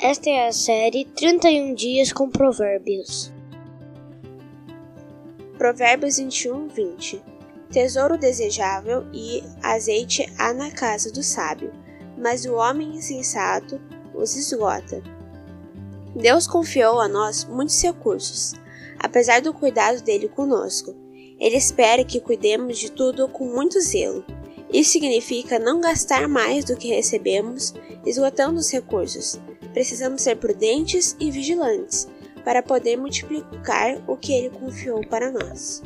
Esta é a série 31 Dias com Provérbios. Provérbios 21, 20 Tesouro desejável e azeite há na casa do sábio, mas o homem insensato os esgota. Deus confiou a nós muitos recursos, apesar do cuidado dele conosco. Ele espera que cuidemos de tudo com muito zelo. Isso significa não gastar mais do que recebemos, esgotando os recursos, precisamos ser prudentes e vigilantes para poder multiplicar o que ele confiou para nós.